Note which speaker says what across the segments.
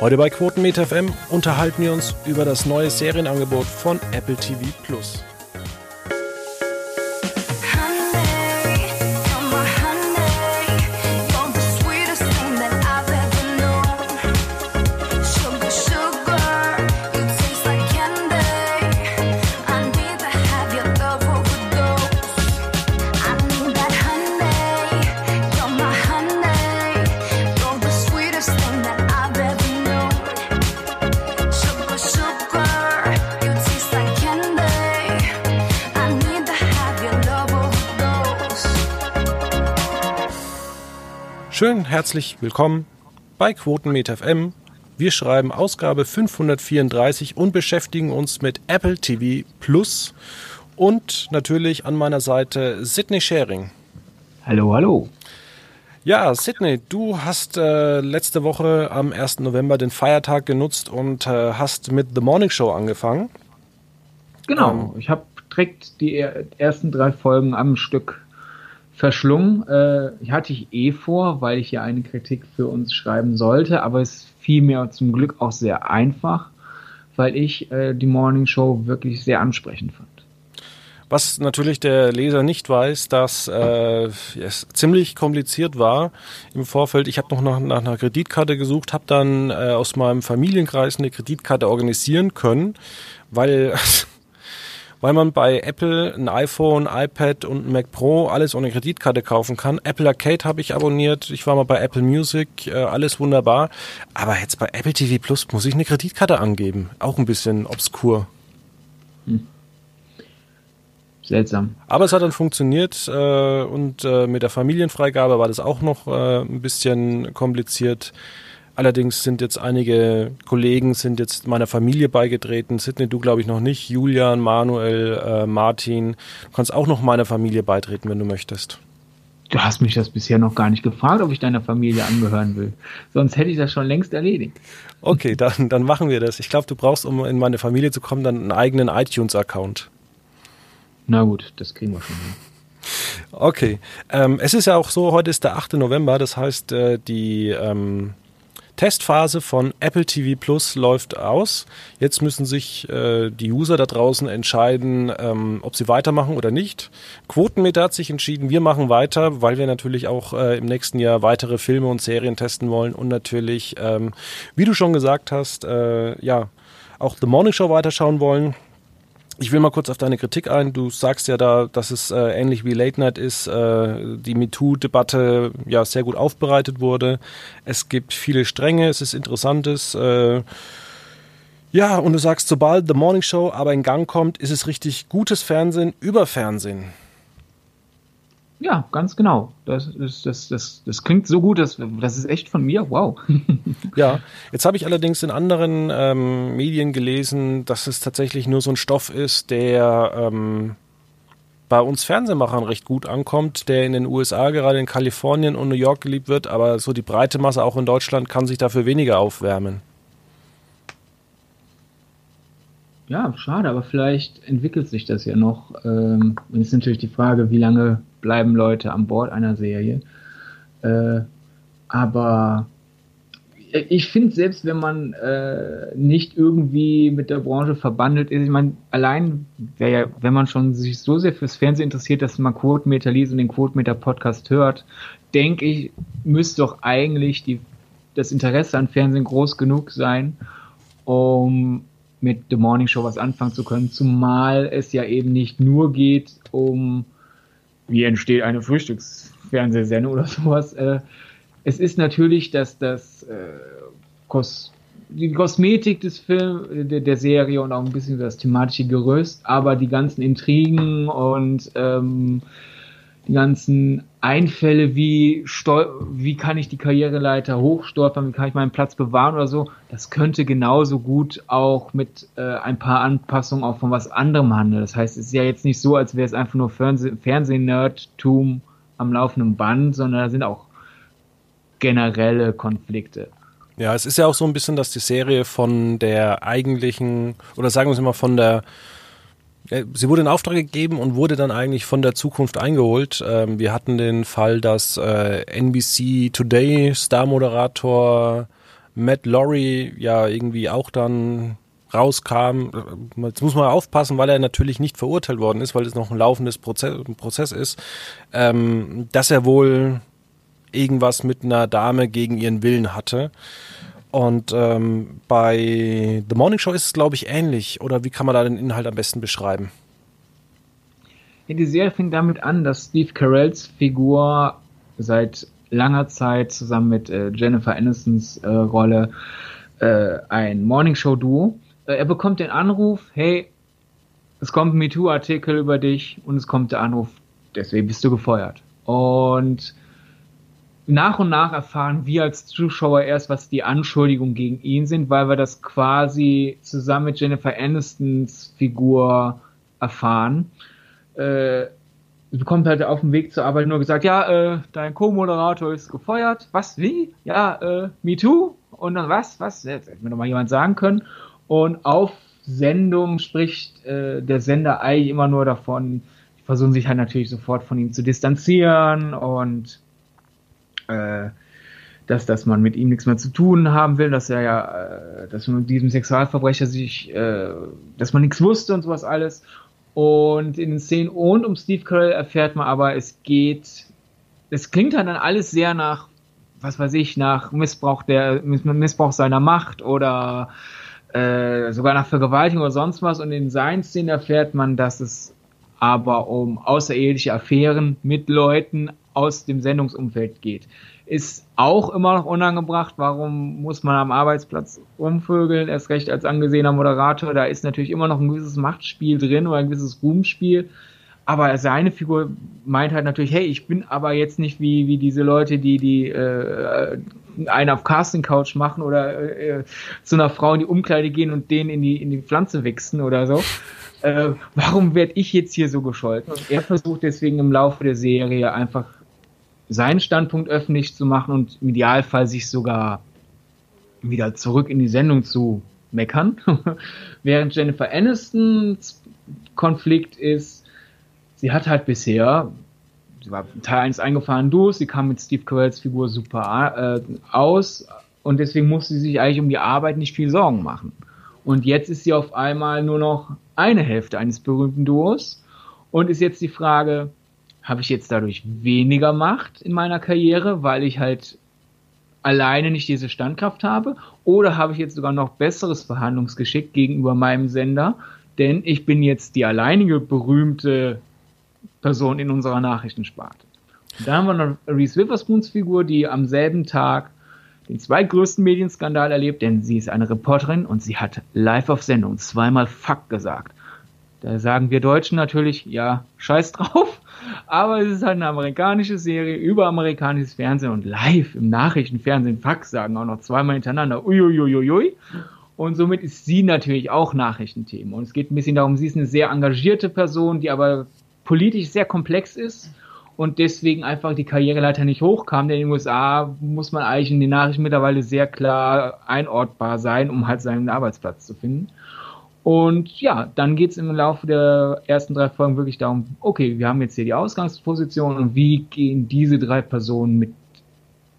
Speaker 1: Heute bei Quotenmeter FM unterhalten wir uns über das neue Serienangebot von Apple TV Plus. Schön herzlich willkommen bei Quotenmeter FM. Wir schreiben Ausgabe 534 und beschäftigen uns mit Apple TV Plus und natürlich an meiner Seite Sydney Sharing.
Speaker 2: Hallo, hallo.
Speaker 1: Ja, Sydney, du hast äh, letzte Woche am 1. November den Feiertag genutzt und äh, hast mit The Morning Show angefangen.
Speaker 2: Genau, ähm, ich habe direkt die ersten drei Folgen am Stück verschlungen. Äh, hatte ich eh vor, weil ich ja eine Kritik für uns schreiben sollte, aber es fiel mir zum Glück auch sehr einfach, weil ich äh, die Morning Show wirklich sehr ansprechend fand.
Speaker 1: Was natürlich der Leser nicht weiß, dass äh, es ziemlich kompliziert war im Vorfeld. Ich habe noch nach, nach, einer Kreditkarte gesucht, habe dann äh, aus meinem Familienkreis eine Kreditkarte organisieren können, weil weil man bei Apple ein iPhone, iPad und ein Mac Pro alles ohne Kreditkarte kaufen kann. Apple Arcade habe ich abonniert. Ich war mal bei Apple Music, äh, alles wunderbar. Aber jetzt bei Apple TV Plus muss ich eine Kreditkarte angeben. Auch ein bisschen obskur. Hm.
Speaker 2: Seltsam.
Speaker 1: Aber es hat dann funktioniert äh, und äh, mit der Familienfreigabe war das auch noch äh, ein bisschen kompliziert. Allerdings sind jetzt einige Kollegen sind jetzt meiner Familie beigetreten. Sidney, du glaube ich noch nicht. Julian, Manuel, äh, Martin. Du kannst auch noch meiner Familie beitreten, wenn du möchtest.
Speaker 2: Du hast mich das bisher noch gar nicht gefragt, ob ich deiner Familie angehören will. Sonst hätte ich das schon längst erledigt.
Speaker 1: Okay, dann, dann machen wir das. Ich glaube, du brauchst, um in meine Familie zu kommen, dann einen eigenen iTunes-Account.
Speaker 2: Na gut, das kriegen wir schon hin.
Speaker 1: Okay. Ähm, es ist ja auch so, heute ist der 8. November, das heißt, äh, die ähm, Testphase von Apple TV Plus läuft aus. Jetzt müssen sich äh, die User da draußen entscheiden, ähm, ob sie weitermachen oder nicht. Quotenmeter hat sich entschieden, wir machen weiter, weil wir natürlich auch äh, im nächsten Jahr weitere Filme und Serien testen wollen und natürlich, ähm, wie du schon gesagt hast, äh, ja, auch The Morning Show weiterschauen wollen. Ich will mal kurz auf deine Kritik ein. Du sagst ja da, dass es äh, ähnlich wie Late Night ist, äh, die MeToo-Debatte ja sehr gut aufbereitet wurde. Es gibt viele Stränge, es ist Interessantes. Äh, ja, und du sagst, sobald The Morning Show aber in Gang kommt, ist es richtig gutes Fernsehen über Fernsehen.
Speaker 2: Ja, ganz genau. Das, das, das, das, das klingt so gut, das, das ist echt von mir. Wow.
Speaker 1: ja, jetzt habe ich allerdings in anderen ähm, Medien gelesen, dass es tatsächlich nur so ein Stoff ist, der ähm, bei uns Fernsehmachern recht gut ankommt, der in den USA, gerade in Kalifornien und New York geliebt wird, aber so die breite Masse auch in Deutschland kann sich dafür weniger aufwärmen.
Speaker 2: Ja, schade, aber vielleicht entwickelt sich das ja noch. Ähm, ist natürlich die Frage, wie lange bleiben Leute an Bord einer Serie. Äh, aber ich finde, selbst wenn man äh, nicht irgendwie mit der Branche verbandelt ist, ich meine, allein, ja, wenn man schon sich so sehr fürs Fernsehen interessiert, dass man Quotemeter liest und den Quotemeter Podcast hört, denke ich, müsste doch eigentlich die, das Interesse an Fernsehen groß genug sein, um mit The Morning Show was anfangen zu können, zumal es ja eben nicht nur geht um wie entsteht eine Frühstücksfernsehsendung oder sowas. Äh, es ist natürlich, dass das äh, Kos die Kosmetik des Films, der, der, Serie und auch ein bisschen das thematische Gerüst, aber die ganzen Intrigen und ähm, die ganzen Einfälle wie wie kann ich die Karriereleiter hochstolpern, wie kann ich meinen Platz bewahren oder so, das könnte genauso gut auch mit äh, ein paar Anpassungen auch von was anderem handeln. Das heißt, es ist ja jetzt nicht so, als wäre es einfach nur Fernseh Fernsehnerdtum am laufenden Band, sondern da sind auch generelle Konflikte.
Speaker 1: Ja, es ist ja auch so ein bisschen, dass die Serie von der eigentlichen, oder sagen wir es mal, von der Sie wurde in Auftrag gegeben und wurde dann eigentlich von der Zukunft eingeholt. Ähm, wir hatten den Fall, dass äh, NBC Today Star-Moderator Matt Laurie ja irgendwie auch dann rauskam. Jetzt muss man aufpassen, weil er natürlich nicht verurteilt worden ist, weil es noch ein laufendes Prozess, Prozess ist, ähm, dass er wohl irgendwas mit einer Dame gegen ihren Willen hatte. Und ähm, bei The Morning Show ist es, glaube ich, ähnlich. Oder wie kann man da den Inhalt am besten beschreiben?
Speaker 2: Ja, die Serie fängt damit an, dass Steve Carells Figur seit langer Zeit zusammen mit äh, Jennifer Anistons äh, Rolle äh, ein Morning Show Duo. Äh, er bekommt den Anruf, hey, es kommt ein MeToo-Artikel über dich und es kommt der Anruf, deswegen bist du gefeuert. Und nach und nach erfahren wir als Zuschauer erst, was die Anschuldigungen gegen ihn sind, weil wir das quasi zusammen mit Jennifer Anistons Figur erfahren. Äh, sie bekommt halt auf dem Weg zur Arbeit nur gesagt, ja, äh, dein Co-Moderator ist gefeuert. Was, wie? Ja, äh, me too? Und dann was? Was? Jetzt hätte mir noch mal jemand sagen können. Und auf Sendung spricht äh, der Sender eigentlich immer nur davon, die versuchen sich halt natürlich sofort von ihm zu distanzieren und äh, dass, dass man mit ihm nichts mehr zu tun haben will, dass er ja, äh, dass man mit diesem Sexualverbrecher sich, äh, dass man nichts wusste und sowas alles. Und in den Szenen und um Steve Carell erfährt man aber, es geht, es klingt halt dann alles sehr nach, was weiß ich, nach Missbrauch der, Missbrauch seiner Macht oder äh, sogar nach Vergewaltigung oder sonst was. Und in seinen Szenen erfährt man, dass es aber um außereheliche Affären mit Leuten aus dem Sendungsumfeld geht. Ist auch immer noch unangebracht. Warum muss man am Arbeitsplatz rumvögeln? Erst recht als angesehener Moderator. Da ist natürlich immer noch ein gewisses Machtspiel drin oder ein gewisses Ruhmspiel. Aber seine Figur meint halt natürlich, hey, ich bin aber jetzt nicht wie, wie diese Leute, die, die äh, einen auf Casting Couch machen oder äh, zu einer Frau in die Umkleide gehen und den in die, in die Pflanze wichsen oder so. Äh, warum werde ich jetzt hier so gescholten? Und er versucht deswegen im Laufe der Serie einfach seinen Standpunkt öffentlich zu machen und im Idealfall sich sogar wieder zurück in die Sendung zu meckern. Während Jennifer Anistons Konflikt ist, sie hat halt bisher, sie war Teil 1 eingefahren durch, sie kam mit Steve Carells Figur super äh, aus und deswegen musste sie sich eigentlich um die Arbeit nicht viel Sorgen machen. Und jetzt ist sie auf einmal nur noch eine Hälfte eines berühmten Duos und ist jetzt die Frage, habe ich jetzt dadurch weniger Macht in meiner Karriere, weil ich halt alleine nicht diese Standkraft habe? Oder habe ich jetzt sogar noch besseres Verhandlungsgeschick gegenüber meinem Sender? Denn ich bin jetzt die alleinige berühmte Person in unserer Nachrichtensparte. Da haben wir noch Reese Witherspoons Figur, die am selben Tag den zweitgrößten Medienskandal erlebt, denn sie ist eine Reporterin und sie hat live auf Sendung zweimal Fuck gesagt. Da sagen wir Deutschen natürlich, ja, scheiß drauf. Aber es ist halt eine amerikanische Serie über amerikanisches Fernsehen und live im Nachrichtenfernsehen Fax sagen auch noch zweimal hintereinander uiuiuiui. Und somit ist sie natürlich auch Nachrichtenthema. Und es geht ein bisschen darum, sie ist eine sehr engagierte Person, die aber politisch sehr komplex ist und deswegen einfach die Karriereleiter nicht hochkam. Denn in den USA muss man eigentlich in den Nachrichten mittlerweile sehr klar einortbar sein, um halt seinen Arbeitsplatz zu finden. Und ja, dann geht es im Laufe der ersten drei Folgen wirklich darum, okay, wir haben jetzt hier die Ausgangsposition und wie gehen diese drei Personen mit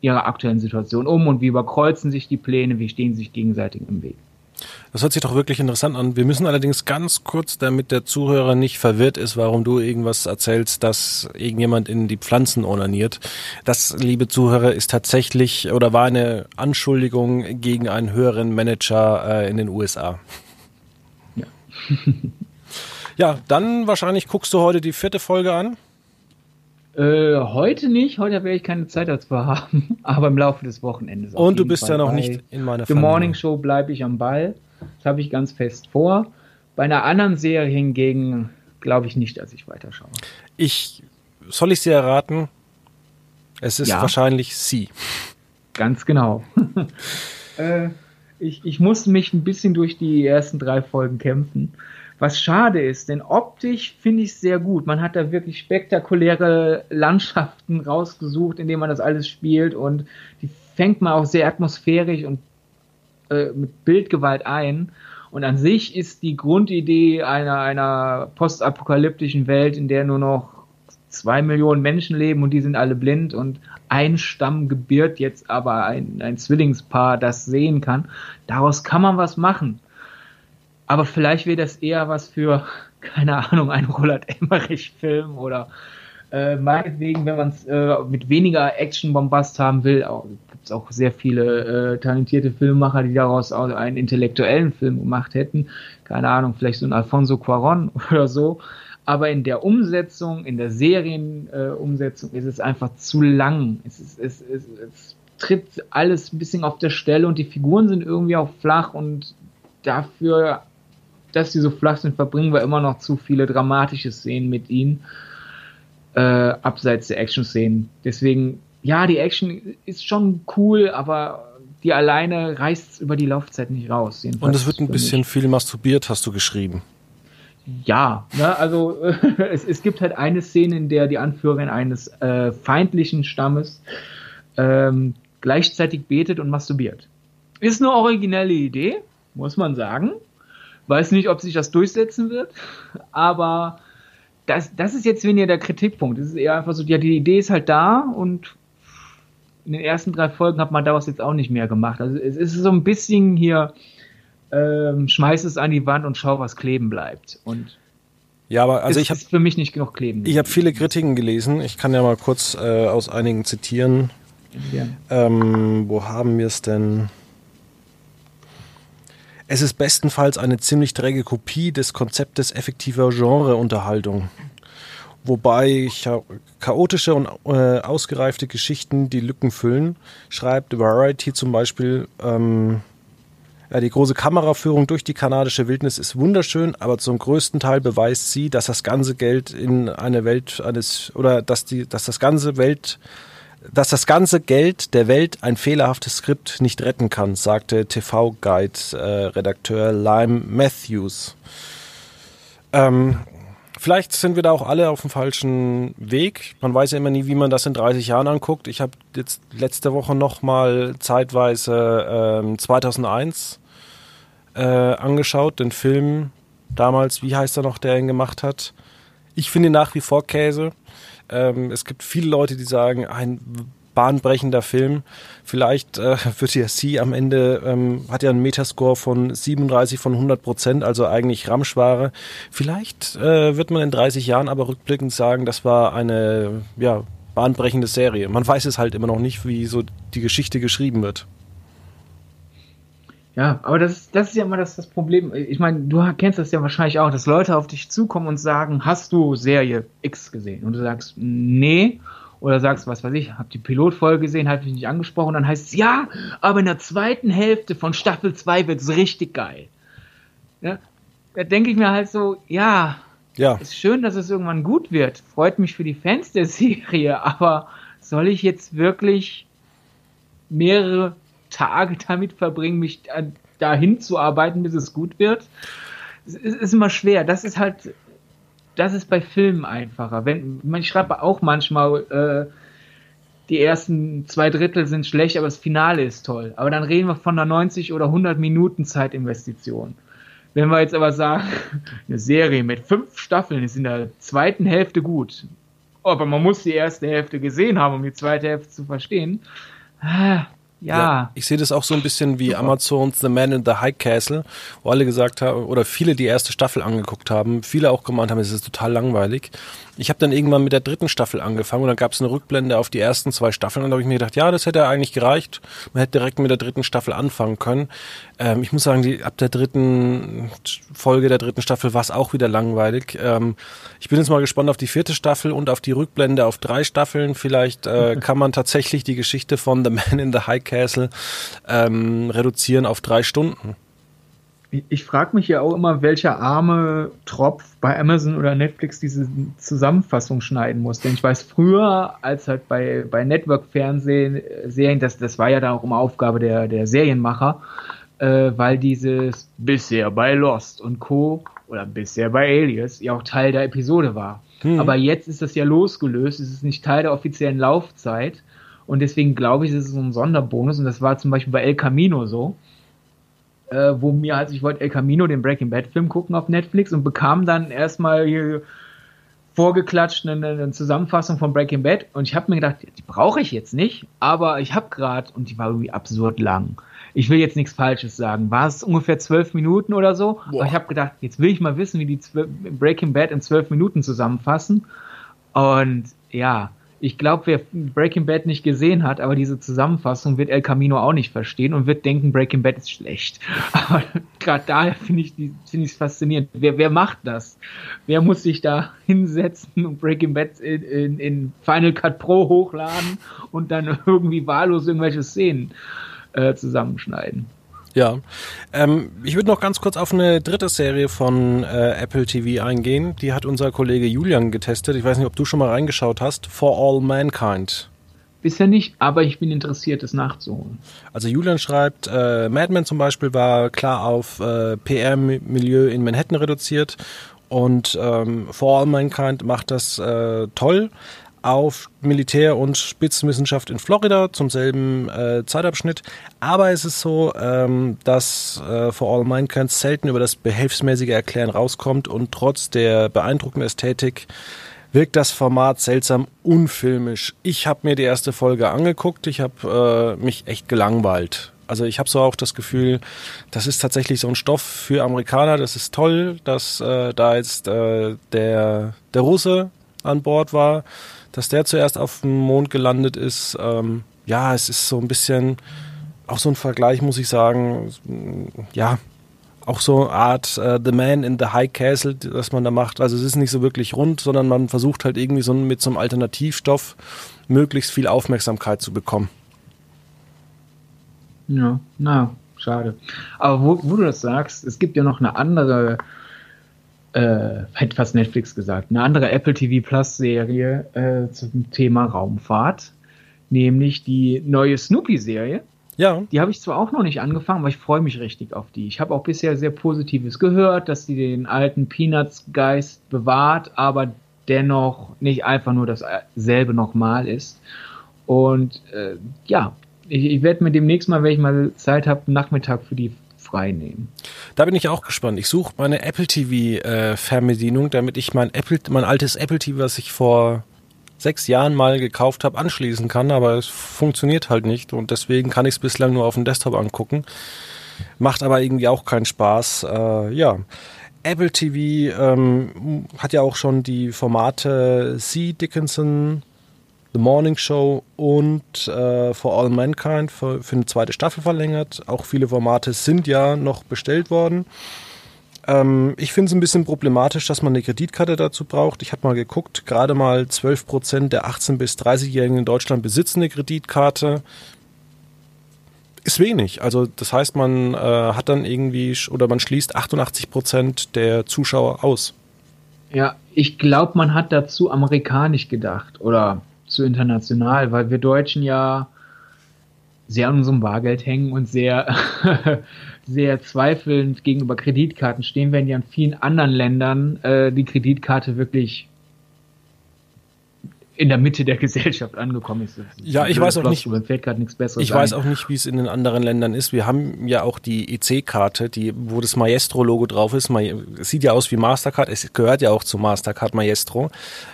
Speaker 2: ihrer aktuellen Situation um und wie überkreuzen sich die Pläne, wie stehen sie sich gegenseitig im Weg.
Speaker 1: Das hört sich doch wirklich interessant an. Wir müssen allerdings ganz kurz, damit der Zuhörer nicht verwirrt ist, warum du irgendwas erzählst, dass irgendjemand in die Pflanzen onaniert. Das, liebe Zuhörer, ist tatsächlich oder war eine Anschuldigung gegen einen höheren Manager äh, in den USA. ja, dann wahrscheinlich guckst du heute die vierte Folge an.
Speaker 2: Äh, heute nicht, heute werde ich keine Zeit dazu haben, aber im Laufe des Wochenendes.
Speaker 1: Und du bist Fall ja noch nicht in meiner
Speaker 2: The Familie. Morning Show bleibe ich am Ball. Das habe ich ganz fest vor. Bei einer anderen Serie hingegen glaube ich nicht, dass ich weiterschaue.
Speaker 1: Ich soll ich sie erraten? Es ist ja. wahrscheinlich sie.
Speaker 2: Ganz genau. äh, ich, ich muss mich ein bisschen durch die ersten drei Folgen kämpfen. Was schade ist, denn optisch finde ich es sehr gut. Man hat da wirklich spektakuläre Landschaften rausgesucht, indem man das alles spielt und die fängt man auch sehr atmosphärisch und äh, mit Bildgewalt ein. Und an sich ist die Grundidee einer, einer postapokalyptischen Welt, in der nur noch zwei Millionen Menschen leben und die sind alle blind und ein Stamm gebiert jetzt aber ein, ein Zwillingspaar, das sehen kann. Daraus kann man was machen. Aber vielleicht wäre das eher was für, keine Ahnung, ein Roland Emmerich-Film oder äh, meinetwegen, wenn man es äh, mit weniger Action-Bombast haben will, gibt es auch sehr viele äh, talentierte Filmemacher, die daraus auch einen intellektuellen Film gemacht hätten. Keine Ahnung, vielleicht so ein Alfonso Cuaron oder so. Aber in der Umsetzung, in der Serienumsetzung äh, ist es einfach zu lang. Es, ist, es, es, es tritt alles ein bisschen auf der Stelle und die Figuren sind irgendwie auch flach und dafür, dass sie so flach sind, verbringen wir immer noch zu viele dramatische Szenen mit ihnen äh, abseits der Action-Szenen. Deswegen, ja, die Action ist schon cool, aber die alleine reißt über die Laufzeit nicht raus.
Speaker 1: Und es wird ein bisschen viel masturbiert, hast du geschrieben.
Speaker 2: Ja, ne, also es, es gibt halt eine Szene, in der die Anführerin eines äh, feindlichen Stammes ähm, gleichzeitig betet und masturbiert. Ist eine originelle Idee, muss man sagen. Weiß nicht, ob sich das durchsetzen wird, aber das, das ist jetzt weniger der Kritikpunkt. Es ist eher einfach so, ja, die Idee ist halt da und in den ersten drei Folgen hat man daraus jetzt auch nicht mehr gemacht. Also es ist so ein bisschen hier, ähm, schmeiß es an die Wand und schau, was kleben bleibt. Und
Speaker 1: ja, aber also ich habe
Speaker 2: für mich nicht genug kleben.
Speaker 1: Ich habe viele Kritiken gelesen. Ich kann ja mal kurz äh, aus einigen zitieren. Ja. Ähm, wo haben wir es denn? Es ist bestenfalls eine ziemlich träge Kopie des Konzeptes effektiver Genreunterhaltung. Wobei chaotische und äh, ausgereifte Geschichten die Lücken füllen, schreibt Variety zum Beispiel. Ähm, die große Kameraführung durch die kanadische Wildnis ist wunderschön, aber zum größten Teil beweist sie, dass das ganze Geld in eine Welt eines oder dass die, dass das ganze Welt dass das ganze Geld der Welt ein fehlerhaftes Skript nicht retten kann, sagte TV-Guide-Redakteur äh, Lime Matthews. Ähm, vielleicht sind wir da auch alle auf dem falschen Weg. Man weiß ja immer nie, wie man das in 30 Jahren anguckt. Ich habe jetzt letzte Woche noch mal zeitweise ähm, 2001 äh, angeschaut, den Film damals. Wie heißt er noch, der ihn gemacht hat? Ich finde nach wie vor Käse. Ähm, es gibt viele Leute, die sagen, ein bahnbrechender Film. Vielleicht äh, wird ja sie am Ende, ähm, hat ja einen Metascore von 37 von 100 Prozent, also eigentlich Ramschware. Vielleicht äh, wird man in 30 Jahren aber rückblickend sagen, das war eine ja, bahnbrechende Serie. Man weiß es halt immer noch nicht, wie so die Geschichte geschrieben wird.
Speaker 2: Ja, aber das ist, das ist ja immer das, das Problem. Ich meine, du kennst das ja wahrscheinlich auch, dass Leute auf dich zukommen und sagen, hast du Serie X gesehen? Und du sagst, nee. Oder sagst, was weiß ich, hab die Pilotfolge gesehen, hat mich nicht angesprochen. Dann heißt es, ja, aber in der zweiten Hälfte von Staffel 2 wird es richtig geil. Ja, da denke ich mir halt so, ja, ja, ist schön, dass es irgendwann gut wird. Freut mich für die Fans der Serie, aber soll ich jetzt wirklich mehrere Tage damit verbringen, mich dahin zu arbeiten, bis es gut wird. Es ist immer schwer. Das ist halt, das ist bei Filmen einfacher. Wenn, ich schreibe auch manchmal, äh, die ersten zwei Drittel sind schlecht, aber das Finale ist toll. Aber dann reden wir von einer 90 oder 100 Minuten Zeitinvestition. Wenn wir jetzt aber sagen, eine Serie mit fünf Staffeln ist in der zweiten Hälfte gut, aber man muss die erste Hälfte gesehen haben, um die zweite Hälfte zu verstehen, ah, ja. ja.
Speaker 1: Ich sehe das auch so ein bisschen wie Amazons The Man in the High Castle, wo alle gesagt haben, oder viele die erste Staffel angeguckt haben, viele auch gemeint haben, es ist total langweilig. Ich habe dann irgendwann mit der dritten Staffel angefangen und dann gab es eine Rückblende auf die ersten zwei Staffeln und da habe ich mir gedacht, ja, das hätte eigentlich gereicht. Man hätte direkt mit der dritten Staffel anfangen können. Ähm, ich muss sagen, die, ab der dritten Folge der dritten Staffel war es auch wieder langweilig. Ähm, ich bin jetzt mal gespannt auf die vierte Staffel und auf die Rückblende auf drei Staffeln. Vielleicht äh, kann man tatsächlich die Geschichte von The Man in the High Castle ähm, reduzieren auf drei Stunden
Speaker 2: ich frage mich ja auch immer, welcher arme Tropf bei Amazon oder Netflix diese Zusammenfassung schneiden muss. Denn ich weiß früher, als halt bei, bei Network-Fernsehen, äh, Serien, das, das war ja dann auch immer Aufgabe der, der Serienmacher, äh, weil dieses bisher bei Lost und Co. oder bisher bei Alias ja auch Teil der Episode war. Hm. Aber jetzt ist das ja losgelöst, es ist nicht Teil der offiziellen Laufzeit. Und deswegen glaube ich, es ist so ein Sonderbonus. Und das war zum Beispiel bei El Camino so äh, wo mir halt, ich wollte El Camino, den Breaking Bad Film gucken auf Netflix und bekam dann erstmal hier vorgeklatscht eine, eine Zusammenfassung von Breaking Bad und ich habe mir gedacht, die brauche ich jetzt nicht, aber ich habe gerade und die war irgendwie absurd lang. Ich will jetzt nichts Falsches sagen. War es ungefähr zwölf Minuten oder so? Boah. Aber ich habe gedacht, jetzt will ich mal wissen, wie die Breaking Bad in zwölf Minuten zusammenfassen. Und ja, ich glaube, wer Breaking Bad nicht gesehen hat, aber diese Zusammenfassung wird El Camino auch nicht verstehen und wird denken, Breaking Bad ist schlecht. Aber gerade daher finde ich es find faszinierend. Wer, wer macht das? Wer muss sich da hinsetzen und Breaking Bad in, in, in Final Cut Pro hochladen und dann irgendwie wahllos irgendwelche Szenen äh, zusammenschneiden?
Speaker 1: Ja, ähm, ich würde noch ganz kurz auf eine dritte Serie von äh, Apple TV eingehen. Die hat unser Kollege Julian getestet. Ich weiß nicht, ob du schon mal reingeschaut hast. For All Mankind.
Speaker 2: Bisher nicht, aber ich bin interessiert, es nachzuholen.
Speaker 1: Also Julian schreibt, äh, Mad Men zum Beispiel war klar auf äh, PR-Milieu in Manhattan reduziert und ähm, For All Mankind macht das äh, toll auf Militär- und Spitzenwissenschaft in Florida zum selben äh, Zeitabschnitt. Aber es ist so, ähm, dass äh, For All Mankind selten über das behelfsmäßige Erklären rauskommt und trotz der beeindruckenden Ästhetik wirkt das Format seltsam unfilmisch. Ich habe mir die erste Folge angeguckt, ich habe äh, mich echt gelangweilt. Also ich habe so auch das Gefühl, das ist tatsächlich so ein Stoff für Amerikaner. Das ist toll, dass äh, da jetzt äh, der, der Russe an Bord war dass der zuerst auf dem Mond gelandet ist. Ähm, ja, es ist so ein bisschen auch so ein Vergleich, muss ich sagen. Ja, auch so eine Art uh, The Man in the High Castle, das man da macht. Also es ist nicht so wirklich rund, sondern man versucht halt irgendwie so mit so einem Alternativstoff möglichst viel Aufmerksamkeit zu bekommen.
Speaker 2: Ja, na, schade. Aber wo, wo du das sagst, es gibt ja noch eine andere äh, hätte fast Netflix gesagt, eine andere Apple TV Plus Serie äh, zum Thema Raumfahrt, nämlich die neue Snoopy-Serie. Ja. Die habe ich zwar auch noch nicht angefangen, aber ich freue mich richtig auf die. Ich habe auch bisher sehr Positives gehört, dass sie den alten Peanuts-Geist bewahrt, aber dennoch nicht einfach nur dasselbe nochmal ist. Und äh, ja, ich, ich werde mir demnächst mal, wenn ich mal Zeit habe, Nachmittag für die frei nehmen.
Speaker 1: Da bin ich auch gespannt. Ich suche meine Apple TV äh, Fernbedienung, damit ich mein Apple, mein altes Apple TV, was ich vor sechs Jahren mal gekauft habe, anschließen kann, aber es funktioniert halt nicht und deswegen kann ich es bislang nur auf dem Desktop angucken. Macht aber irgendwie auch keinen Spaß. Äh, ja. Apple TV ähm, hat ja auch schon die Formate C. Dickinson, The Morning Show und äh, For All Mankind für, für, eine zweite Staffel verlängert. Auch viele Formate sind ja noch bestellt worden. Ähm, ich finde es ein bisschen problematisch, dass man eine Kreditkarte dazu braucht. Ich habe mal geguckt, gerade mal 12% der 18- bis 30-Jährigen in Deutschland besitzen eine Kreditkarte. Ist wenig. Also das heißt, man äh, hat dann irgendwie oder man schließt 88% der Zuschauer aus.
Speaker 2: Ja, ich glaube, man hat dazu amerikanisch gedacht oder zu international, weil wir Deutschen ja sehr an unserem Bargeld hängen und sehr, sehr zweifelnd gegenüber Kreditkarten stehen, während ja in vielen anderen Ländern äh, die Kreditkarte wirklich in der Mitte der Gesellschaft angekommen ist.
Speaker 1: Ja, ich weiß auch nicht.
Speaker 2: Fällt gerade nichts Besseres
Speaker 1: ich ein. weiß auch nicht, wie es in den anderen Ländern ist. Wir haben ja auch die EC-Karte, die, wo das Maestro-Logo drauf ist. Es sieht ja aus wie Mastercard. Es gehört ja auch zu Mastercard Maestro.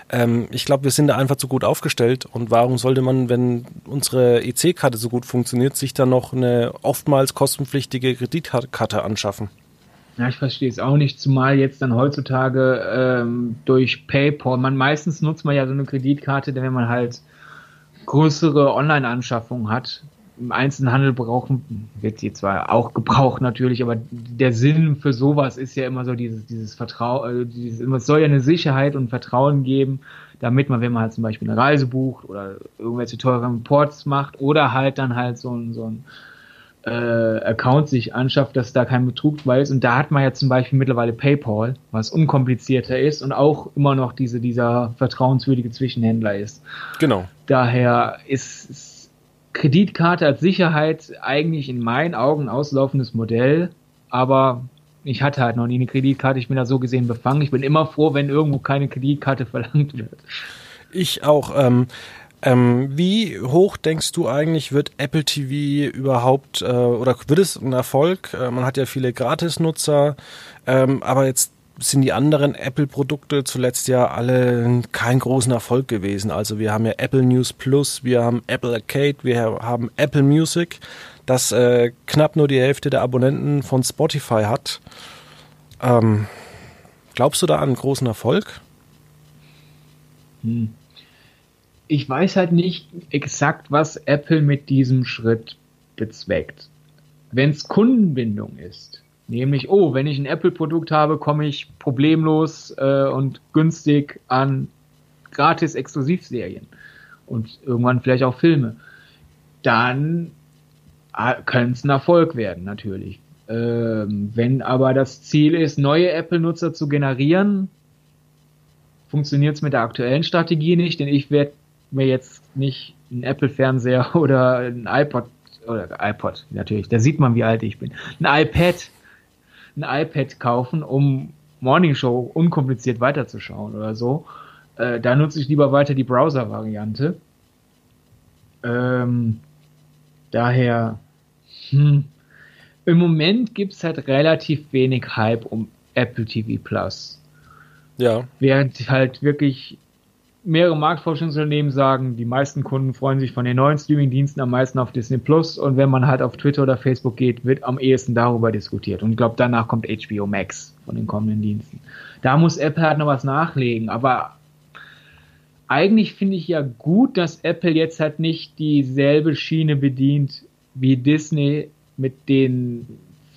Speaker 1: Ähm, ich glaube, wir sind da einfach zu gut aufgestellt. Und warum sollte man, wenn unsere EC-Karte so gut funktioniert, sich dann noch eine oftmals kostenpflichtige Kreditkarte anschaffen?
Speaker 2: Ja, ich verstehe es auch nicht, zumal jetzt dann heutzutage ähm, durch PayPal, man meistens nutzt man ja so eine Kreditkarte, wenn man halt größere Online-Anschaffungen hat. Im Einzelhandel brauchen, wird sie zwar auch gebraucht natürlich, aber der Sinn für sowas ist ja immer so dieses, dieses Vertrauen, äh, dieses, es soll ja eine Sicherheit und Vertrauen geben, damit man, wenn man halt zum Beispiel eine Reise bucht oder irgendwelche teuren Ports macht oder halt dann halt so ein, so ein äh, Account sich anschafft, dass da kein Betrug bei ist. Und da hat man ja zum Beispiel mittlerweile PayPal, was unkomplizierter ist und auch immer noch diese, dieser vertrauenswürdige Zwischenhändler ist.
Speaker 1: Genau.
Speaker 2: Daher ist, ist Kreditkarte als Sicherheit eigentlich in meinen Augen ein auslaufendes Modell, aber ich hatte halt noch nie eine Kreditkarte, ich bin da so gesehen befangen. Ich bin immer froh, wenn irgendwo keine Kreditkarte verlangt wird.
Speaker 1: Ich auch. Ähm, ähm, wie hoch denkst du eigentlich, wird Apple TV überhaupt, äh, oder wird es ein Erfolg? Äh, man hat ja viele Gratisnutzer, ähm, aber jetzt sind die anderen Apple-Produkte zuletzt ja alle kein großen Erfolg gewesen. Also wir haben ja Apple News Plus, wir haben Apple Arcade, wir haben Apple Music, das äh, knapp nur die Hälfte der Abonnenten von Spotify hat. Ähm, glaubst du da an einen großen Erfolg?
Speaker 2: Hm. Ich weiß halt nicht exakt, was Apple mit diesem Schritt bezweckt. Wenn es Kundenbindung ist, nämlich, oh, wenn ich ein Apple-Produkt habe, komme ich problemlos äh, und günstig an gratis Exklusivserien und irgendwann vielleicht auch Filme, dann Ah, könnte es ein Erfolg werden, natürlich. Ähm, wenn aber das Ziel ist, neue Apple-Nutzer zu generieren, funktioniert es mit der aktuellen Strategie nicht, denn ich werde mir jetzt nicht einen Apple-Fernseher oder ein iPod oder iPod natürlich, da sieht man, wie alt ich bin, ein iPad, ein iPad kaufen, um Morning Show unkompliziert weiterzuschauen oder so. Äh, da nutze ich lieber weiter die Browser-Variante. Ähm, Daher, hm, im Moment gibt es halt relativ wenig Hype um Apple TV Plus. Ja. Während halt wirklich mehrere Marktforschungsunternehmen sagen, die meisten Kunden freuen sich von den neuen Streamingdiensten am meisten auf Disney Plus und wenn man halt auf Twitter oder Facebook geht, wird am ehesten darüber diskutiert. Und ich glaube, danach kommt HBO Max von den kommenden Diensten. Da muss Apple halt noch was nachlegen, aber eigentlich finde ich ja gut, dass Apple jetzt halt nicht dieselbe Schiene bedient wie Disney mit den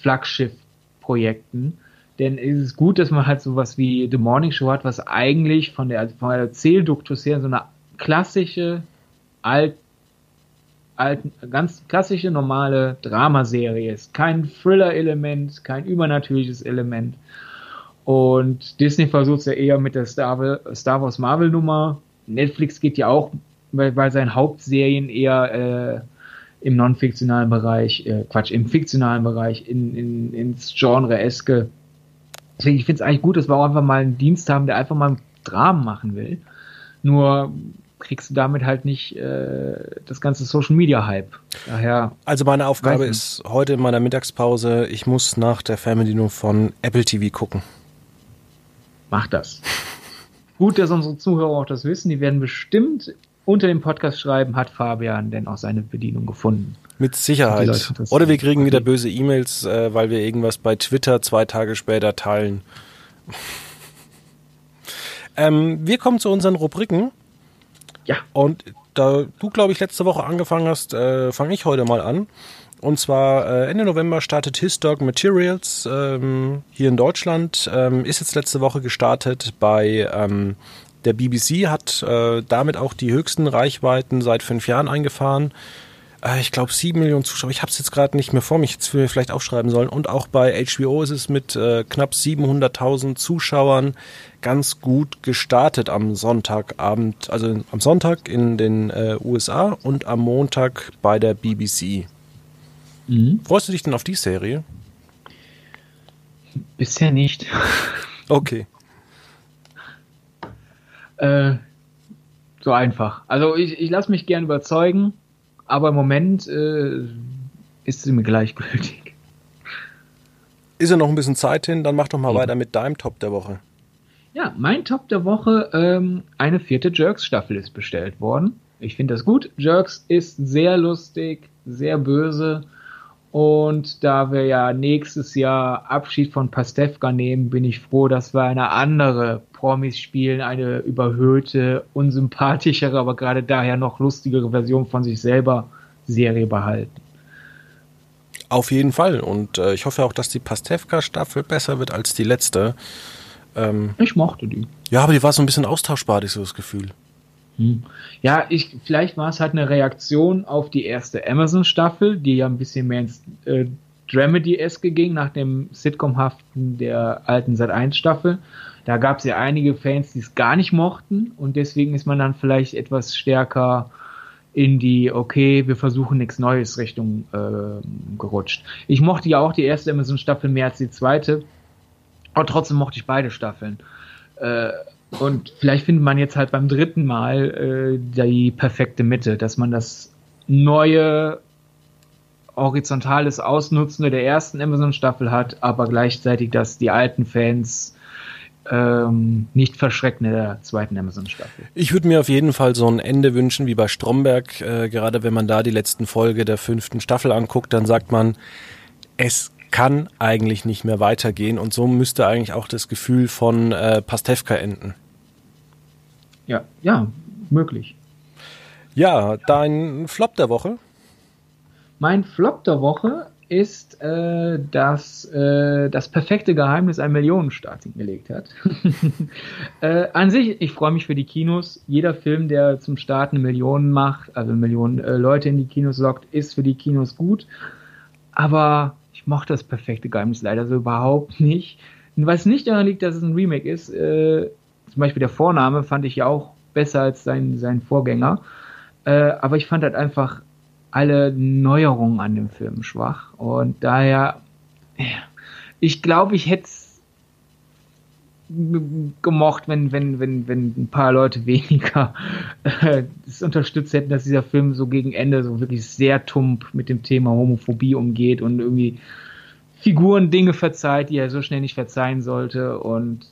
Speaker 2: Flaggschiff-Projekten. Denn es ist gut, dass man halt sowas wie The Morning Show hat, was eigentlich von der, von der Erzählduktus her so eine klassische, alt, alt, ganz klassische, normale Dramaserie ist. Kein Thriller-Element, kein übernatürliches Element. Und Disney versucht es ja eher mit der Star, Star Wars Marvel Nummer Netflix geht ja auch bei, bei seinen Hauptserien eher äh, im non-fiktionalen Bereich, äh, Quatsch, im fiktionalen Bereich, in, in, ins Genre-eske. Deswegen, ich finde es eigentlich gut, dass wir auch einfach mal einen Dienst haben, der einfach mal einen Dramen machen will. Nur kriegst du damit halt nicht äh, das ganze Social Media Hype. Daher.
Speaker 1: Also meine Aufgabe ist heute in meiner Mittagspause, ich muss nach der Fernbedienung von Apple TV gucken.
Speaker 2: Mach das. Gut, dass unsere Zuhörer auch das wissen. Die werden bestimmt unter dem Podcast schreiben, hat Fabian denn auch seine Bedienung gefunden.
Speaker 1: Mit Sicherheit. Oder wir kriegen wieder böse E-Mails, äh, weil wir irgendwas bei Twitter zwei Tage später teilen. ähm, wir kommen zu unseren Rubriken. Ja. Und da du, glaube ich, letzte Woche angefangen hast, äh, fange ich heute mal an. Und zwar äh, Ende November startet Hisdog Materials ähm, hier in Deutschland. Ähm, ist jetzt letzte Woche gestartet bei ähm, der BBC, hat äh, damit auch die höchsten Reichweiten seit fünf Jahren eingefahren. Äh, ich glaube sieben Millionen Zuschauer. Ich habe es jetzt gerade nicht mehr vor mich, jetzt wir vielleicht aufschreiben sollen. Und auch bei HBO ist es mit äh, knapp 700.000 Zuschauern ganz gut gestartet am Sonntagabend, also am Sonntag in den äh, USA und am Montag bei der BBC. Mhm. Freust du dich denn auf die Serie?
Speaker 2: Bisher nicht.
Speaker 1: Okay.
Speaker 2: Äh, so einfach. Also ich, ich lasse mich gern überzeugen, aber im Moment äh, ist sie mir gleichgültig.
Speaker 1: Ist ja noch ein bisschen Zeit hin, dann mach doch mal ja. weiter mit deinem Top der Woche.
Speaker 2: Ja, mein Top der Woche, ähm, eine vierte Jerks-Staffel ist bestellt worden. Ich finde das gut. Jerks ist sehr lustig, sehr böse und da wir ja nächstes Jahr Abschied von Pastewka nehmen, bin ich froh, dass wir eine andere Promis spielen, eine überhöhte, unsympathischere, aber gerade daher noch lustigere Version von sich selber Serie behalten.
Speaker 1: Auf jeden Fall. Und äh, ich hoffe auch, dass die Pastewka-Staffel besser wird als die letzte.
Speaker 2: Ähm, ich mochte die.
Speaker 1: Ja, aber die war so ein bisschen austauschbar, hatte ich so das Gefühl.
Speaker 2: Hm. Ja, ich, vielleicht war es halt eine Reaktion auf die erste Amazon-Staffel, die ja ein bisschen mehr ins äh, Dramedy-eske ging, nach dem Sitcom-haften der alten Sat1-Staffel. Da gab es ja einige Fans, die es gar nicht mochten und deswegen ist man dann vielleicht etwas stärker in die, okay, wir versuchen nichts Neues Richtung äh, gerutscht. Ich mochte ja auch die erste Amazon-Staffel mehr als die zweite, aber trotzdem mochte ich beide Staffeln. Äh, und vielleicht findet man jetzt halt beim dritten Mal äh, die perfekte Mitte, dass man das neue horizontales Ausnutzen der ersten Amazon-Staffel hat, aber gleichzeitig, dass die alten Fans ähm, nicht verschrecken in der zweiten Amazon-Staffel.
Speaker 1: Ich würde mir auf jeden Fall so ein Ende wünschen wie bei Stromberg. Äh, gerade wenn man da die letzten Folge der fünften Staffel anguckt, dann sagt man, es kann eigentlich nicht mehr weitergehen und so müsste eigentlich auch das Gefühl von äh, Pastewka enden.
Speaker 2: Ja, ja, möglich.
Speaker 1: Ja, dein Flop der Woche?
Speaker 2: Mein Flop der Woche ist, äh, dass äh, das perfekte Geheimnis ein Millionenstart hingelegt hat. äh, an sich, ich freue mich für die Kinos. Jeder Film, der zum Start eine Million macht, also Millionen äh, Leute in die Kinos lockt, ist für die Kinos gut. Aber ich mochte das perfekte Geheimnis leider so überhaupt nicht. Was nicht daran liegt, dass es ein Remake ist, äh, zum Beispiel der Vorname fand ich ja auch besser als sein, sein Vorgänger. Äh, aber ich fand halt einfach alle Neuerungen an dem Film schwach. Und daher, ich glaube, ich hätte es gemocht, wenn, wenn, wenn, wenn ein paar Leute weniger äh, das unterstützt hätten, dass dieser Film so gegen Ende so wirklich sehr tump mit dem Thema Homophobie umgeht und irgendwie Figuren Dinge verzeiht, die er so schnell nicht verzeihen sollte. Und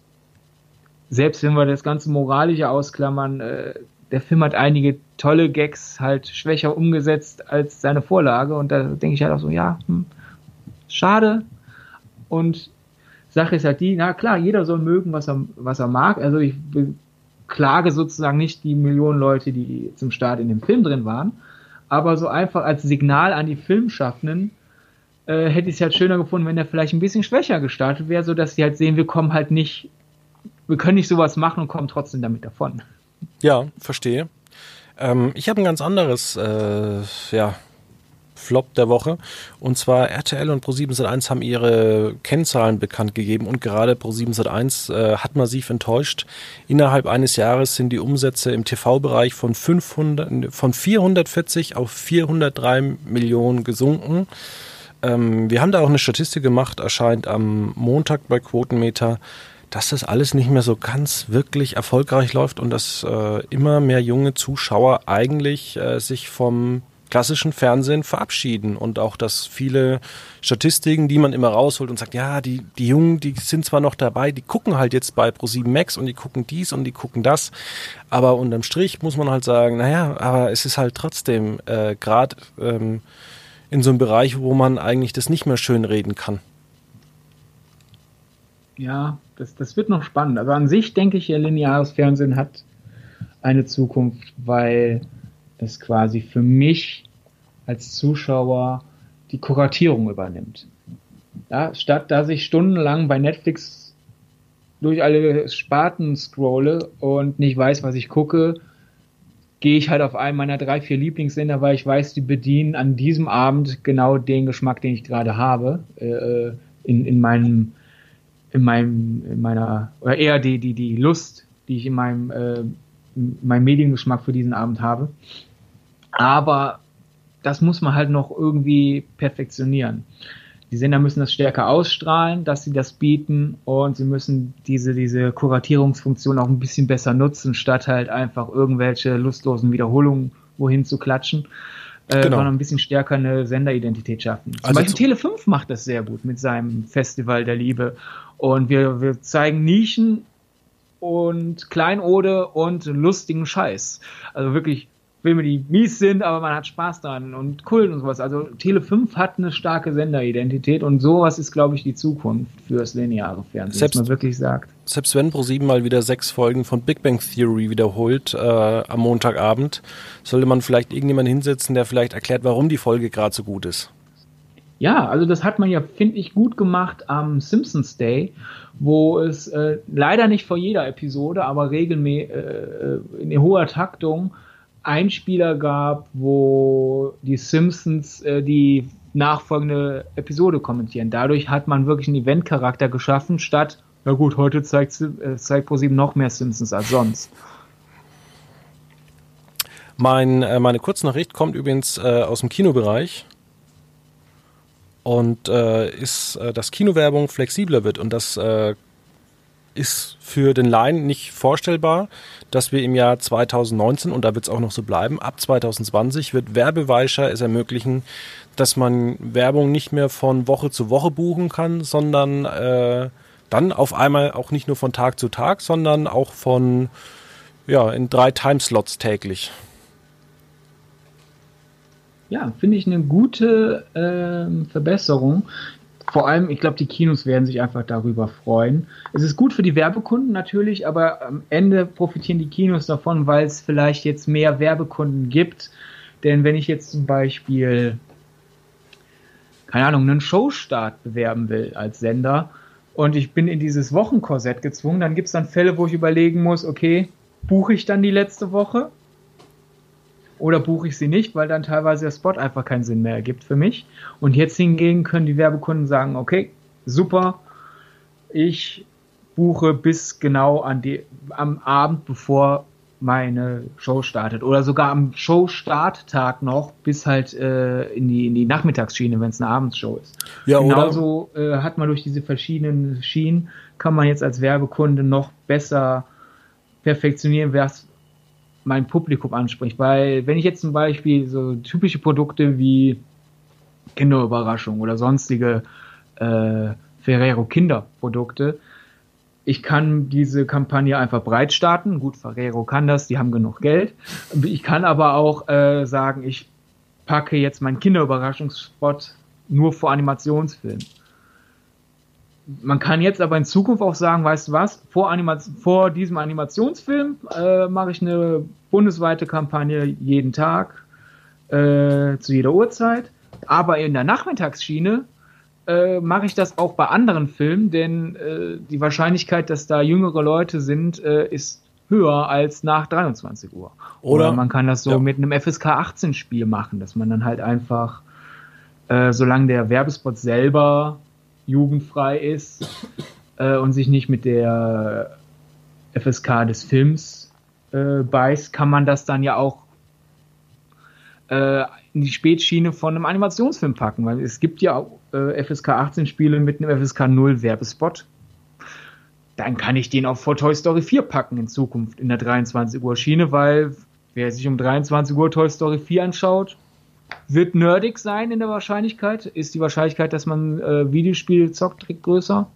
Speaker 2: selbst wenn wir das ganze Moralische ausklammern, äh, der Film hat einige tolle Gags halt schwächer umgesetzt als seine Vorlage und da denke ich halt auch so, ja, hm, schade. Und Sache ist halt die, na klar, jeder soll mögen, was er, was er mag. Also ich klage sozusagen nicht die Millionen Leute, die zum Start in dem Film drin waren, aber so einfach als Signal an die Filmschaffenden äh, hätte ich es halt schöner gefunden, wenn er vielleicht ein bisschen schwächer gestartet wäre, so dass sie halt sehen, wir kommen halt nicht, wir können nicht sowas machen und kommen trotzdem damit davon.
Speaker 1: Ja, verstehe. Ähm, ich habe ein ganz anderes, äh, ja, Flop der Woche. Und zwar RTL und Pro7 haben ihre Kennzahlen bekannt gegeben und gerade Pro7 äh, hat massiv enttäuscht. Innerhalb eines Jahres sind die Umsätze im TV-Bereich von 500, von 440 auf 403 Millionen gesunken. Ähm, wir haben da auch eine Statistik gemacht, erscheint am Montag bei Quotenmeter dass das alles nicht mehr so ganz wirklich erfolgreich läuft und dass äh, immer mehr junge Zuschauer eigentlich äh, sich vom klassischen Fernsehen verabschieden und auch, dass viele Statistiken, die man immer rausholt und sagt, ja, die, die Jungen, die sind zwar noch dabei, die gucken halt jetzt bei Pro7 Max und die gucken dies und die gucken das, aber unterm Strich muss man halt sagen, naja, aber es ist halt trotzdem äh, gerade ähm, in so einem Bereich, wo man eigentlich das nicht mehr schön reden kann.
Speaker 2: Ja, das, das wird noch spannend. Also an sich denke ich, lineares Fernsehen hat eine Zukunft, weil es quasi für mich als Zuschauer die Kuratierung übernimmt. Ja, statt dass ich stundenlang bei Netflix durch alle Sparten scrolle und nicht weiß, was ich gucke, gehe ich halt auf einen meiner drei, vier Lieblingssender, weil ich weiß, die bedienen an diesem Abend genau den Geschmack, den ich gerade habe, äh, in, in meinem in meinem, in meiner, oder eher die, die, die Lust, die ich in meinem, äh, in meinem Mediengeschmack für diesen Abend habe. Aber das muss man halt noch irgendwie perfektionieren. Die Sender müssen das stärker ausstrahlen, dass sie das bieten und sie müssen diese, diese Kuratierungsfunktion auch ein bisschen besser nutzen, statt halt einfach irgendwelche lustlosen Wiederholungen wohin zu klatschen äh, genau. sondern ein bisschen stärker eine Senderidentität schaffen. Zum also Beispiel Tele 5 macht das sehr gut mit seinem Festival der Liebe. Und wir, wir zeigen Nischen und Kleinode und lustigen Scheiß. Also wirklich Filme, die mies sind, aber man hat Spaß dran und Kult und sowas. Also Tele 5 hat eine starke Senderidentität und sowas ist, glaube ich, die Zukunft fürs lineare Fernsehen, selbst, man wirklich sagt.
Speaker 1: Selbst wenn Pro7 mal wieder sechs Folgen von Big Bang Theory wiederholt äh, am Montagabend, sollte man vielleicht irgendjemanden hinsetzen, der vielleicht erklärt, warum die Folge gerade so gut ist.
Speaker 2: Ja, also das hat man ja, finde ich, gut gemacht am Simpsons Day, wo es äh, leider nicht vor jeder Episode, aber regelmäßig äh, äh, in hoher Taktung Einspieler gab, wo die Simpsons äh, die nachfolgende Episode kommentieren. Dadurch hat man wirklich einen Event-Charakter geschaffen, statt, na gut, heute zeigt, äh, zeigt ProSieben noch mehr Simpsons als sonst.
Speaker 1: Mein, äh, meine Kurznachricht kommt übrigens äh, aus dem Kinobereich und äh, ist, äh, dass Kinowerbung flexibler wird und das äh, ist für den Laien nicht vorstellbar, dass wir im Jahr 2019, und da wird es auch noch so bleiben, ab 2020 wird Werbeweicher es ermöglichen, dass man Werbung nicht mehr von Woche zu Woche buchen kann, sondern äh, dann auf einmal auch nicht nur von Tag zu Tag, sondern auch von ja, in drei Timeslots täglich.
Speaker 2: Ja, finde ich eine gute äh, Verbesserung. Vor allem, ich glaube, die Kinos werden sich einfach darüber freuen. Es ist gut für die Werbekunden natürlich, aber am Ende profitieren die Kinos davon, weil es vielleicht jetzt mehr Werbekunden gibt. Denn wenn ich jetzt zum Beispiel, keine Ahnung, einen Showstart bewerben will als Sender und ich bin in dieses Wochenkorsett gezwungen, dann gibt es dann Fälle, wo ich überlegen muss, okay, buche ich dann die letzte Woche oder buche ich sie nicht, weil dann teilweise der Spot einfach keinen Sinn mehr ergibt für mich. Und jetzt hingegen können die Werbekunden sagen, okay, super, ich buche bis genau an die, am Abend, bevor meine Show startet. Oder sogar am Show-Starttag noch, bis halt äh, in, die, in die Nachmittagsschiene, wenn es eine Abendsshow ist. Ja, Genauso äh, hat man durch diese verschiedenen Schienen, kann man jetzt als Werbekunde noch besser perfektionieren, was mein Publikum anspricht. Weil wenn ich jetzt zum Beispiel so typische Produkte wie Kinderüberraschung oder sonstige äh, Ferrero Kinderprodukte, ich kann diese Kampagne einfach breit starten. Gut, Ferrero kann das, die haben genug Geld. Ich kann aber auch äh, sagen, ich packe jetzt meinen Kinderüberraschungsspot nur vor Animationsfilmen man kann jetzt aber in Zukunft auch sagen, weißt du was, vor, Anima vor diesem Animationsfilm äh, mache ich eine bundesweite Kampagne jeden Tag äh, zu jeder Uhrzeit. Aber in der Nachmittagsschiene äh, mache ich das auch bei anderen Filmen, denn äh, die Wahrscheinlichkeit, dass da jüngere Leute sind, äh, ist höher als nach 23 Uhr. Oder, Oder man kann das so ja. mit einem FSK 18 Spiel machen, dass man dann halt einfach, äh, solange der Werbespot selber jugendfrei ist äh, und sich nicht mit der FSK des Films äh, beißt, kann man das dann ja auch äh, in die Spätschiene von einem Animationsfilm packen, weil es gibt ja äh, FSK 18 Spiele mit einem FSK 0 Werbespot. Dann kann ich den auch vor Toy Story 4 packen in Zukunft in der 23 Uhr Schiene, weil wer sich um 23 Uhr Toy Story 4 anschaut, wird nerdig sein in der Wahrscheinlichkeit. Ist die Wahrscheinlichkeit, dass man äh, Videospiel zockt, größer?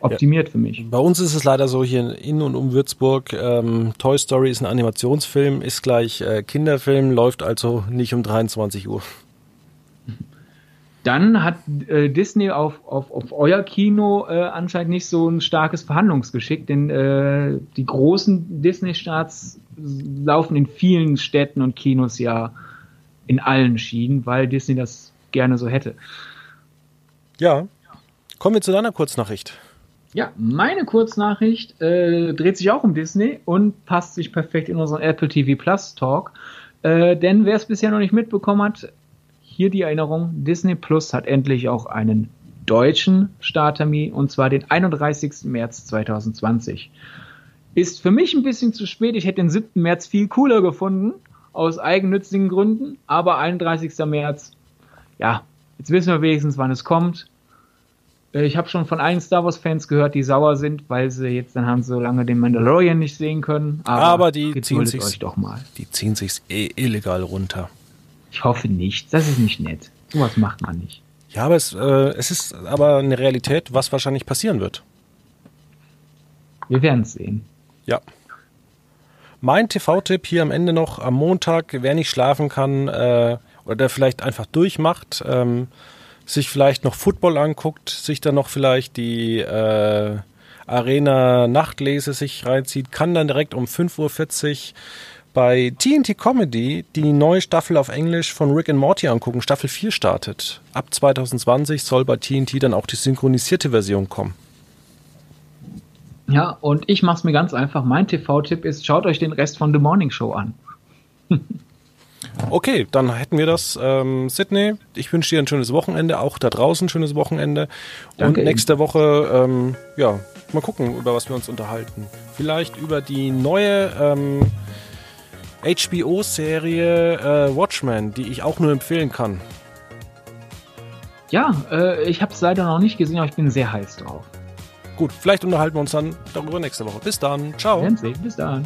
Speaker 2: Optimiert ja. für mich.
Speaker 1: Bei uns ist es leider so hier in und um Würzburg. Ähm, Toy Story ist ein Animationsfilm, ist gleich äh, Kinderfilm, läuft also nicht um 23 Uhr.
Speaker 2: Dann hat äh, Disney auf, auf, auf euer Kino äh, anscheinend nicht so ein starkes Verhandlungsgeschick, denn äh, die großen Disney-Starts laufen in vielen Städten und Kinos ja in allen Schienen, weil Disney das gerne so hätte.
Speaker 1: Ja. Kommen wir zu deiner Kurznachricht.
Speaker 2: Ja, meine Kurznachricht äh, dreht sich auch um Disney und passt sich perfekt in unseren Apple TV Plus Talk. Äh, denn wer es bisher noch nicht mitbekommen hat, hier die Erinnerung, Disney Plus hat endlich auch einen deutschen Starttermin und zwar den 31. März 2020. Ist für mich ein bisschen zu spät. Ich hätte den 7. März viel cooler gefunden aus eigennützigen Gründen, aber 31. März, ja, jetzt wissen wir wenigstens, wann es kommt. Äh, ich habe schon von allen Star Wars Fans gehört, die sauer sind, weil sie jetzt dann haben so lange den Mandalorian nicht sehen können.
Speaker 1: Aber, aber die ziehen sich euch doch mal. Die ziehen sich illegal runter.
Speaker 2: Ich hoffe nicht. Das ist nicht nett. Sowas macht man nicht.
Speaker 1: Ja, aber es, äh, es ist aber eine Realität, was wahrscheinlich passieren wird.
Speaker 2: Wir werden es sehen.
Speaker 1: Ja. Mein TV-Tipp hier am Ende noch am Montag, wer nicht schlafen kann äh, oder der vielleicht einfach durchmacht, ähm, sich vielleicht noch Football anguckt, sich dann noch vielleicht die äh, Arena Nachtlese sich reinzieht, kann dann direkt um 5.40 Uhr bei TNT Comedy die neue Staffel auf Englisch von Rick and Morty angucken. Staffel 4 startet. Ab 2020 soll bei TNT dann auch die synchronisierte Version kommen.
Speaker 2: Ja, und ich mache es mir ganz einfach. Mein TV-Tipp ist, schaut euch den Rest von The Morning Show an.
Speaker 1: okay, dann hätten wir das. Ähm, Sydney, ich wünsche dir ein schönes Wochenende, auch da draußen ein schönes Wochenende. Danke und nächste Ihnen. Woche, ähm, ja, mal gucken, über was wir uns unterhalten. Vielleicht über die neue ähm, HBO-Serie äh, Watchmen, die ich auch nur empfehlen kann.
Speaker 2: Ja, äh, ich habe es leider noch nicht gesehen, aber ich bin sehr heiß drauf.
Speaker 1: Gut, vielleicht unterhalten wir uns dann darüber nächste Woche. Bis dann. Ciao.
Speaker 2: Bis dann.